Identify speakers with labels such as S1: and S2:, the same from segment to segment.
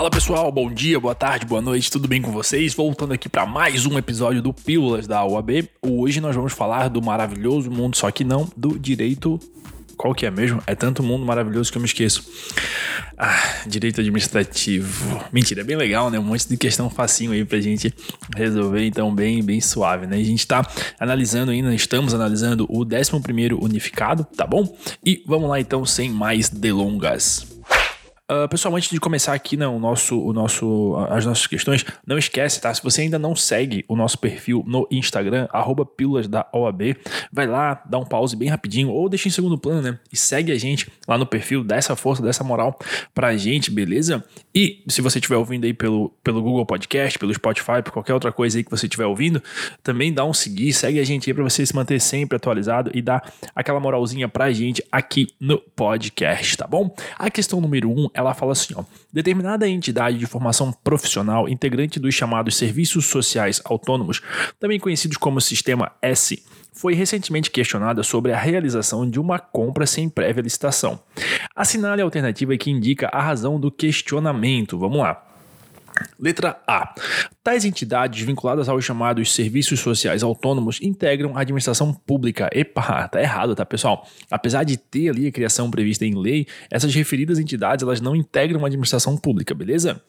S1: Fala pessoal, bom dia, boa tarde, boa noite, tudo bem com vocês? Voltando aqui para mais um episódio do Pílulas da UAB. Hoje nós vamos falar do maravilhoso mundo, só que não do direito. Qual que é mesmo? É tanto mundo maravilhoso que eu me esqueço. Ah, direito administrativo. Mentira, é bem legal, né? Um monte de questão facinho aí pra gente resolver, então bem, bem suave, né? A gente tá analisando ainda, estamos analisando o 11 unificado, tá bom? E vamos lá então, sem mais delongas. Uh, pessoal, antes de começar aqui né, o nosso, o nosso, as nossas questões, não esquece, tá? Se você ainda não segue o nosso perfil no Instagram, arroba pílulas da OAB, vai lá, dá um pause bem rapidinho, ou deixa em segundo plano, né? E segue a gente lá no perfil, dá essa força, dessa moral pra gente, beleza? E se você estiver ouvindo aí pelo, pelo Google Podcast, pelo Spotify, por qualquer outra coisa aí que você estiver ouvindo, também dá um seguir, segue a gente aí pra você se manter sempre atualizado e dar aquela moralzinha pra gente aqui no podcast, tá bom? A questão número um ela fala assim: ó, determinada entidade de formação profissional integrante dos chamados serviços sociais autônomos, também conhecidos como Sistema S, foi recentemente questionada sobre a realização de uma compra sem prévia licitação. Assinale a alternativa que indica a razão do questionamento. Vamos lá. Letra A. Tais entidades vinculadas aos chamados serviços sociais autônomos integram a administração pública. Epa, tá errado, tá, pessoal? Apesar de ter ali a criação prevista em lei, essas referidas entidades elas não integram a administração pública, beleza?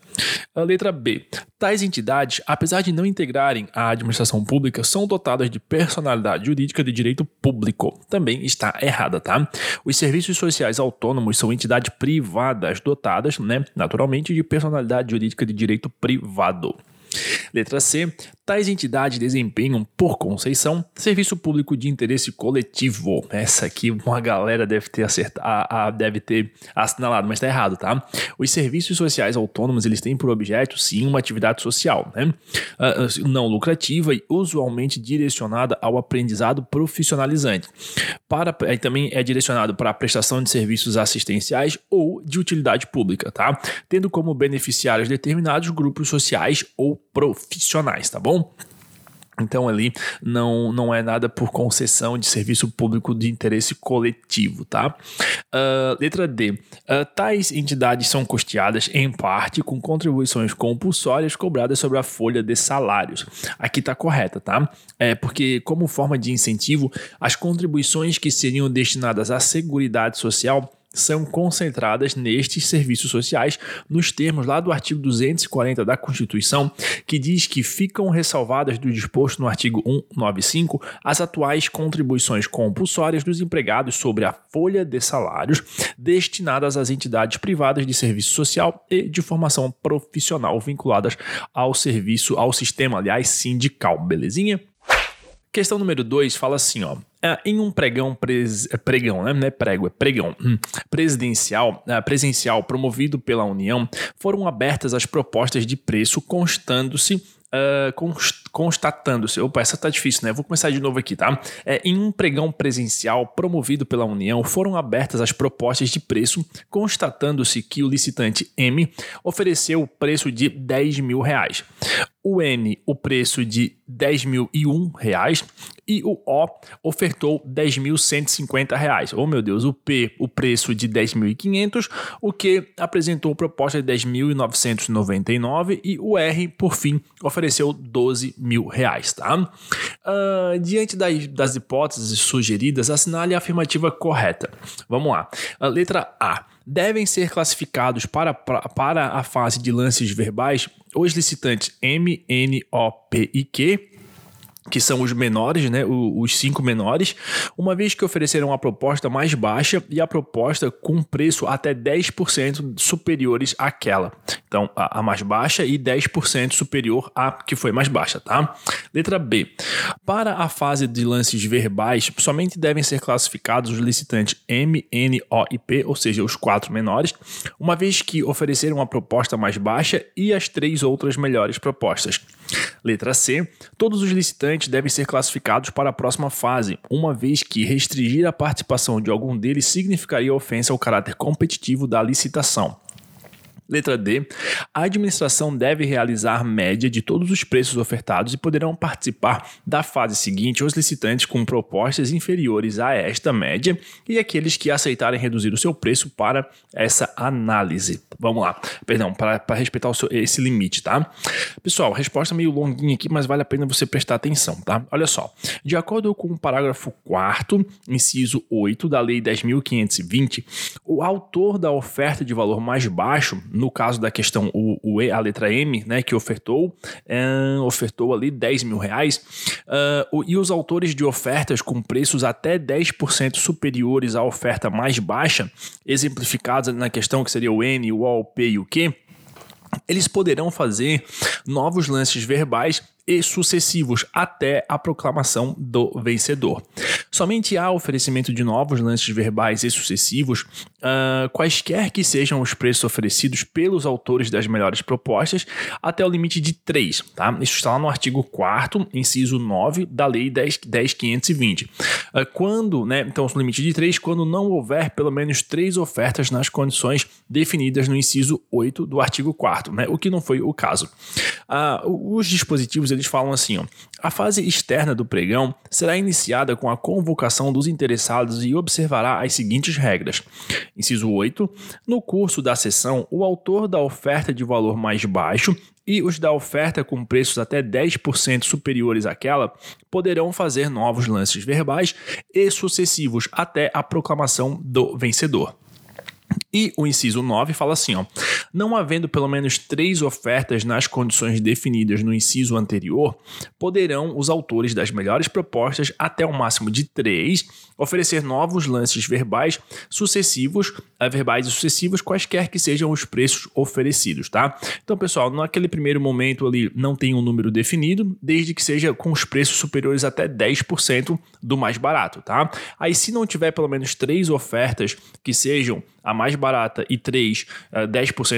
S1: A letra B. Tais entidades, apesar de não integrarem a administração pública, são dotadas de personalidade jurídica de direito público. Também está errada, tá? Os serviços sociais autônomos são entidades privadas dotadas, né, naturalmente, de personalidade jurídica de direito privado. Letra C. Tais entidades desempenham, por conceição, serviço público de interesse coletivo. Essa aqui uma galera deve ter acertado, deve ter assinalado, mas está errado, tá? Os serviços sociais autônomos eles têm por objeto, sim, uma atividade social, né? Uh, não lucrativa e usualmente direcionada ao aprendizado profissionalizante. Para, aí também é direcionado para a prestação de serviços assistenciais ou de utilidade pública, tá? Tendo como beneficiários determinados grupos sociais ou profissionais, tá bom? Então ali não, não é nada por concessão de serviço público de interesse coletivo, tá? Uh, letra D. Uh, tais entidades são custeadas em parte com contribuições compulsórias cobradas sobre a folha de salários. Aqui tá correta, tá? É porque como forma de incentivo, as contribuições que seriam destinadas à seguridade social são concentradas nestes serviços sociais, nos termos lá do artigo 240 da Constituição, que diz que ficam ressalvadas do disposto no artigo 195 as atuais contribuições compulsórias dos empregados sobre a folha de salários destinadas às entidades privadas de serviço social e de formação profissional vinculadas ao serviço, ao sistema, aliás, sindical, belezinha? Questão número 2 fala assim, ó. É, em um pregão, pres, é pregão, né? Não é prego, é pregão, hum, presidencial, é, presencial promovido pela União, foram abertas as propostas de preço constando-se Uh, constatando-se. Opa, essa tá difícil, né? Vou começar de novo aqui, tá? É, em um pregão presencial promovido pela União, foram abertas as propostas de preço, constatando-se que o licitante M ofereceu o preço de 10 mil reais o N o preço de 10.001 reais e o O ofertou 10.150 reais. Oh meu Deus, o P o preço de 10.500, o Q apresentou proposta de 10.999 e o R por fim ofereceu 12 mil reais, tá? Uh, diante das, das hipóteses sugeridas, assinale a afirmativa correta. Vamos lá. A letra A devem ser classificados para, para a fase de lances verbais O, P e Q que são os menores, né, os cinco menores, uma vez que ofereceram a proposta mais baixa e a proposta com preço até 10% superiores àquela. Então, a, mais baixa e 10% superior à que foi mais baixa, tá? Letra B. Para a fase de lances verbais, somente devem ser classificados os licitantes M, N, O e P, ou seja, os quatro menores, uma vez que ofereceram a proposta mais baixa e as três outras melhores propostas. Letra C. Todos os licitantes devem ser classificados para a próxima fase, uma vez que restringir a participação de algum deles significaria ofensa ao caráter competitivo da licitação. Letra D. A administração deve realizar média de todos os preços ofertados e poderão participar da fase seguinte os licitantes com propostas inferiores a esta média e aqueles que aceitarem reduzir o seu preço para essa análise. Vamos lá, perdão, para, respeitar seu, esse limite, tá? Pessoal, resposta meio longuinha aqui, mas vale a pena você prestar atenção, tá? Olha só, de acordo com o parágrafo 4 inciso 8 da Lei 10.520, o autor da oferta de valor mais baixo, no caso da questão, o, o a letra M, né, que ofertou, é, ofertou ali 10 mil reais, uh, e os autores de ofertas com preços até 10% superiores à oferta mais baixa, exemplificados na questão que seria o N, o O, o P e o Q, eles poderão fazer novos lances verbais e sucessivos até a proclamação do vencedor. Somente há oferecimento de novos lances verbais e sucessivos, uh, quaisquer que sejam os preços oferecidos pelos autores das melhores propostas, até o limite de 3. Tá? Isso está lá no artigo 4 inciso 9 da Lei 10.520. 10, uh, quando, né, então, o limite de 3, quando não houver pelo menos três ofertas nas condições definidas no inciso 8 do artigo 4 né, o que não foi o caso. Uh, os dispositivos eles falam assim: ó, a fase externa do pregão será iniciada com a convocação dos interessados e observará as seguintes regras. Inciso 8. No curso da sessão, o autor da oferta de valor mais baixo e os da oferta com preços até 10% superiores àquela poderão fazer novos lances verbais e sucessivos até a proclamação do vencedor. E o inciso 9 fala assim: ó, não havendo pelo menos três ofertas nas condições definidas no inciso anterior, poderão os autores das melhores propostas, até o máximo de três, oferecer novos lances verbais sucessivos, eh, verbais sucessivos, quaisquer que sejam os preços oferecidos, tá? Então, pessoal, naquele primeiro momento ali não tem um número definido, desde que seja com os preços superiores até 10% do mais barato, tá? Aí, se não tiver pelo menos três ofertas que sejam a mais barata e 3, uh,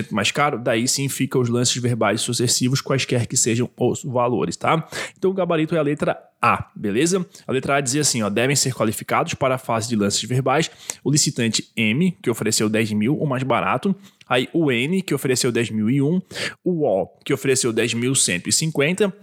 S1: 10% mais caro, daí sim fica os lances verbais sucessivos, quaisquer que sejam os valores, tá? Então o gabarito é a letra A, beleza? A letra A dizia assim, ó, devem ser qualificados para a fase de lances verbais o licitante M, que ofereceu 10 mil, o mais barato, aí o N, que ofereceu 10.001, o O, que ofereceu 10.150,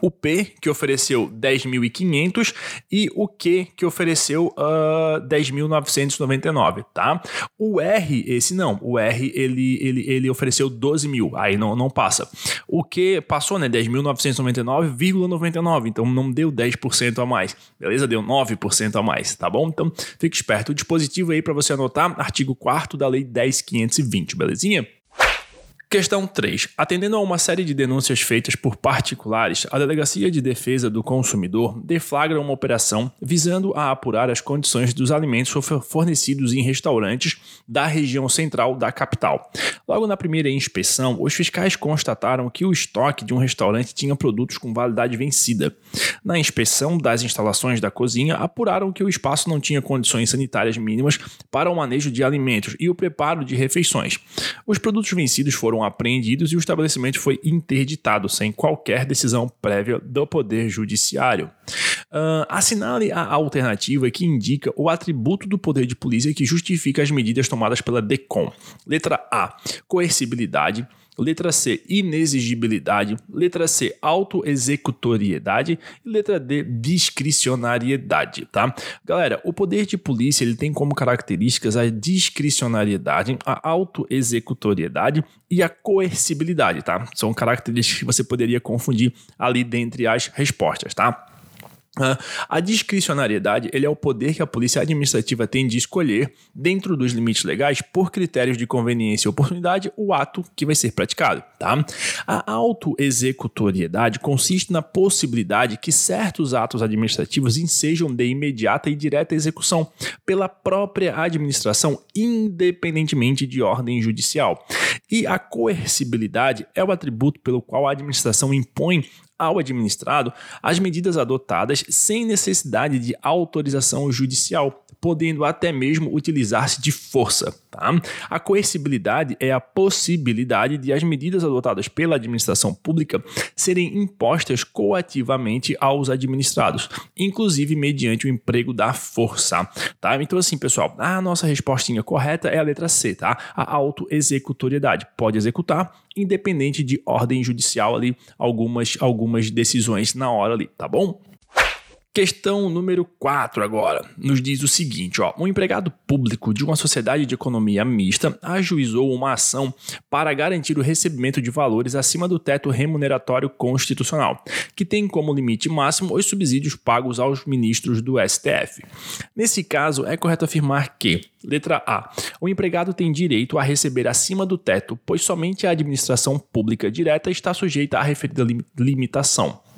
S1: o P, que ofereceu 10.500 e o Q, que ofereceu uh, ah, 10.999, tá? O R, esse não, o R ele, ele, ele ofereceu 12 mil, aí não, não passa. O Q passou, né, 10.999,99, então não deu 10% a mais, beleza? Deu 9% a mais, tá bom? Então fique esperto, o dispositivo aí para você anotar, artigo 4 da Lei 10.520, belezinha? Questão 3. Atendendo a uma série de denúncias feitas por particulares, a Delegacia de Defesa do Consumidor deflagra uma operação visando a apurar as condições dos alimentos fornecidos em restaurantes da região central da capital. Logo na primeira inspeção, os fiscais constataram que o estoque de um restaurante tinha produtos com validade vencida. Na inspeção das instalações da cozinha, apuraram que o espaço não tinha condições sanitárias mínimas para o manejo de alimentos e o preparo de refeições. Os produtos vencidos foram apreendidos e o estabelecimento foi interditado sem qualquer decisão prévia do Poder Judiciário. Uh, assinale a alternativa que indica o atributo do poder de polícia que justifica as medidas tomadas pela DECOM. Letra A: coercibilidade. Letra C, inexigibilidade. Letra C, autoexecutoriedade. E letra D, discricionariedade, tá? Galera, o poder de polícia ele tem como características a discricionariedade, a autoexecutoriedade e a coercibilidade, tá? São características que você poderia confundir ali dentre as respostas, tá? A discricionariedade ele é o poder que a polícia administrativa tem de escolher, dentro dos limites legais, por critérios de conveniência e oportunidade, o ato que vai ser praticado. Tá? A autoexecutoriedade consiste na possibilidade que certos atos administrativos ensejam de imediata e direta execução pela própria administração, independentemente de ordem judicial. E a coercibilidade é o atributo pelo qual a administração impõe ao administrado as medidas adotadas sem necessidade de autorização judicial podendo até mesmo utilizar-se de força. Tá? A coercibilidade é a possibilidade de as medidas adotadas pela administração pública serem impostas coativamente aos administrados, inclusive mediante o emprego da força. Tá? Então, assim, pessoal, a nossa respostinha correta é a letra C, tá? A autoexecutoriedade. Pode executar, independente de ordem judicial ali, algumas, algumas decisões na hora ali, tá bom? Questão número 4 agora. Nos diz o seguinte, ó: Um empregado público de uma sociedade de economia mista ajuizou uma ação para garantir o recebimento de valores acima do teto remuneratório constitucional, que tem como limite máximo os subsídios pagos aos ministros do STF. Nesse caso, é correto afirmar que Letra A. O empregado tem direito a receber acima do teto, pois somente a administração pública direta está sujeita à referida limitação.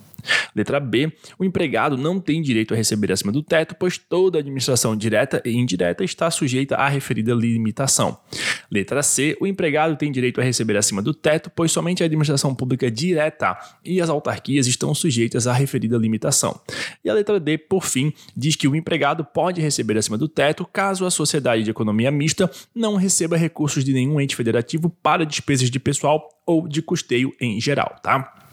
S1: Letra B. O empregado não tem direito a receber acima do teto, pois toda administração direta e indireta está sujeita à referida limitação. Letra C. O empregado tem direito a receber acima do teto, pois somente a administração pública direta e as autarquias estão sujeitas à referida limitação. E a letra D, por fim, diz que o empregado pode receber acima do teto caso a sociedade de economia mista não receba recursos de nenhum ente federativo para despesas de pessoal ou de custeio em geral, tá?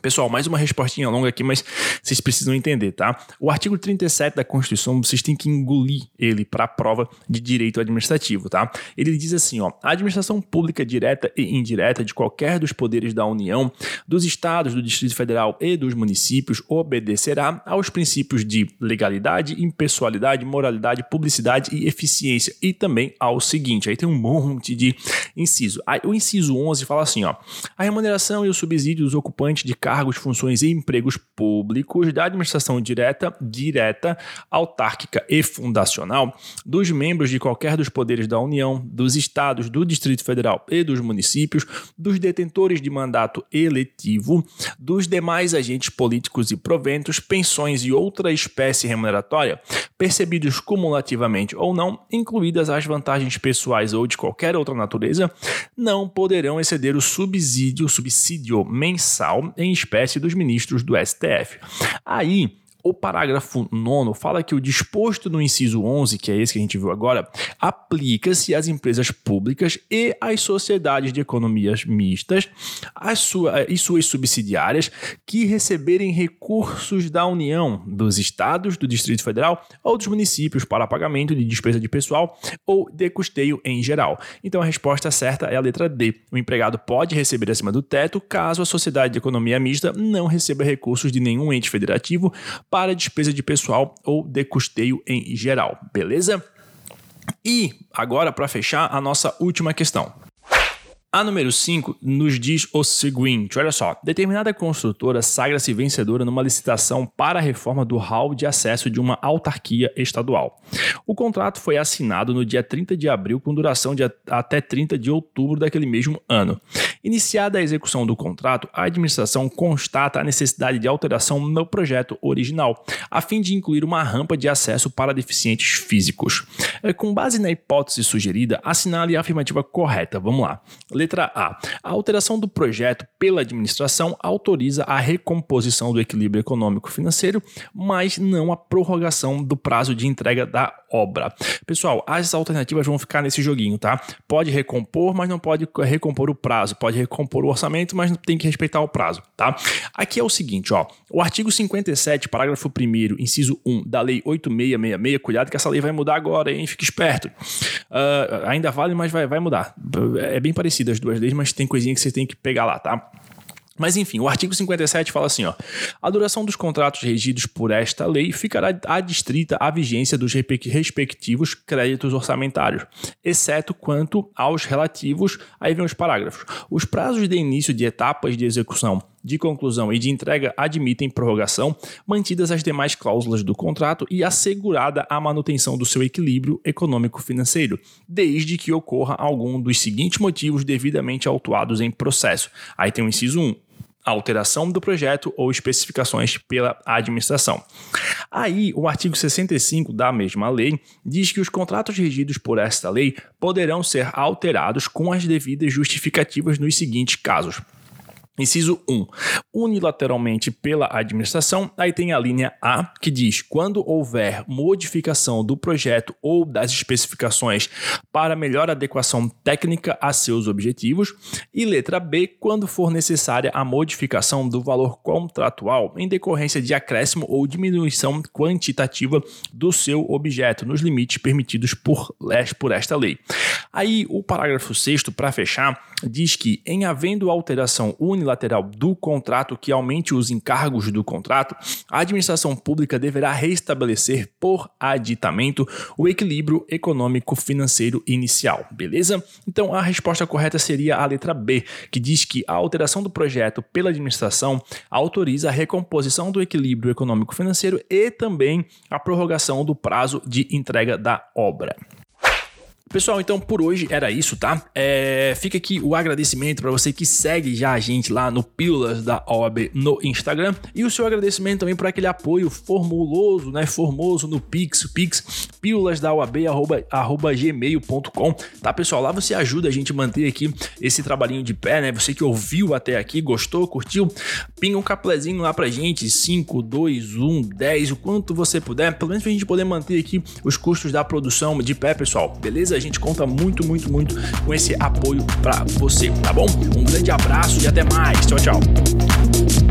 S1: Pessoal, mais uma respostinha longa aqui, mas vocês precisam entender, tá? O artigo 37 da Constituição, vocês têm que engolir ele para a prova de direito administrativo, tá? Ele diz assim, ó: a administração pública direta e indireta de qualquer dos poderes da União, dos estados, do Distrito Federal e dos municípios obedecerá aos princípios de legalidade, impessoalidade, moralidade, publicidade e eficiência e também ao seguinte, aí tem um monte de inciso. Aí, o inciso 11 fala assim, ó: a remuneração e o subsídio dos ocupantes de cargos, funções e empregos públicos da administração direta, direta, autárquica e fundacional dos membros de qualquer dos poderes da União, dos estados, do Distrito Federal e dos municípios, dos detentores de mandato eletivo, dos demais agentes políticos e proventos, pensões e outra espécie remuneratória, percebidos cumulativamente ou não, incluídas as vantagens pessoais ou de qualquer outra natureza, não poderão exceder o subsídio, subsídio mensal em espécie dos ministros do STF. Aí, o parágrafo 9 fala que o disposto no inciso 11, que é esse que a gente viu agora, aplica-se às empresas públicas e às sociedades de economias mistas as sua, e suas subsidiárias que receberem recursos da União, dos estados, do Distrito Federal ou dos municípios para pagamento de despesa de pessoal ou de custeio em geral. Então a resposta certa é a letra D. O empregado pode receber acima do teto caso a sociedade de economia mista não receba recursos de nenhum ente federativo para despesa de pessoal ou de custeio em geral, beleza? E agora, para fechar, a nossa última questão. A número 5 nos diz o seguinte: olha só, determinada construtora sagra-se vencedora numa licitação para a reforma do hall de acesso de uma autarquia estadual. O contrato foi assinado no dia 30 de abril, com duração de até 30 de outubro daquele mesmo ano. Iniciada a execução do contrato, a administração constata a necessidade de alteração no projeto original, a fim de incluir uma rampa de acesso para deficientes físicos. É, com base na hipótese sugerida, assinale a afirmativa correta. Vamos lá. Letra A. A alteração do projeto pela administração autoriza a recomposição do equilíbrio econômico-financeiro, mas não a prorrogação do prazo de entrega da obra. Pessoal, as alternativas vão ficar nesse joguinho, tá? Pode recompor, mas não pode recompor o prazo. Pode recompor o orçamento, mas tem que respeitar o prazo, tá? Aqui é o seguinte, ó. O artigo 57, parágrafo 1 inciso 1 da lei 8666, cuidado que essa lei vai mudar agora, hein? Fique esperto. Uh, ainda vale, mas vai, vai mudar. É bem parecido as duas leis, mas tem coisinha que você tem que pegar lá, tá? Mas enfim, o artigo 57 fala assim: ó, a duração dos contratos regidos por esta lei ficará adstrita à vigência dos respectivos créditos orçamentários, exceto quanto aos relativos. Aí vem os parágrafos. Os prazos de início de etapas de execução de conclusão e de entrega admitem prorrogação, mantidas as demais cláusulas do contrato e assegurada a manutenção do seu equilíbrio econômico-financeiro, desde que ocorra algum dos seguintes motivos devidamente autuados em processo. Aí tem o inciso 1, alteração do projeto ou especificações pela administração. Aí, o artigo 65 da mesma lei diz que os contratos regidos por esta lei poderão ser alterados com as devidas justificativas nos seguintes casos. Inciso 1. Unilateralmente pela administração, aí tem a linha A, que diz: quando houver modificação do projeto ou das especificações para melhor adequação técnica a seus objetivos. E letra B, quando for necessária a modificação do valor contratual em decorrência de acréscimo ou diminuição quantitativa do seu objeto, nos limites permitidos por, por esta lei. Aí, o parágrafo 6, para fechar, diz que, em havendo alteração unilateral, do contrato que aumente os encargos do contrato, a administração pública deverá restabelecer por aditamento o equilíbrio econômico-financeiro inicial, beleza? Então a resposta correta seria a letra B, que diz que a alteração do projeto pela administração autoriza a recomposição do equilíbrio econômico-financeiro e também a prorrogação do prazo de entrega da obra. Pessoal, então por hoje era isso, tá? É, fica aqui o agradecimento para você que segue já a gente lá no Pílulas da OAB no Instagram e o seu agradecimento também por aquele apoio formuloso, né? Formoso no Pix, Pix, pílulas da OAB, arroba, arroba gmail.com, tá pessoal? Lá você ajuda a gente a manter aqui esse trabalhinho de pé, né? Você que ouviu até aqui, gostou, curtiu, pinga um caplezinho lá pra gente, 5, 2, 1, 10, o quanto você puder, pelo menos pra gente poder manter aqui os custos da produção de pé, pessoal, beleza? A gente conta muito, muito, muito com esse apoio para você, tá bom? Um grande abraço e até mais. Tchau, tchau.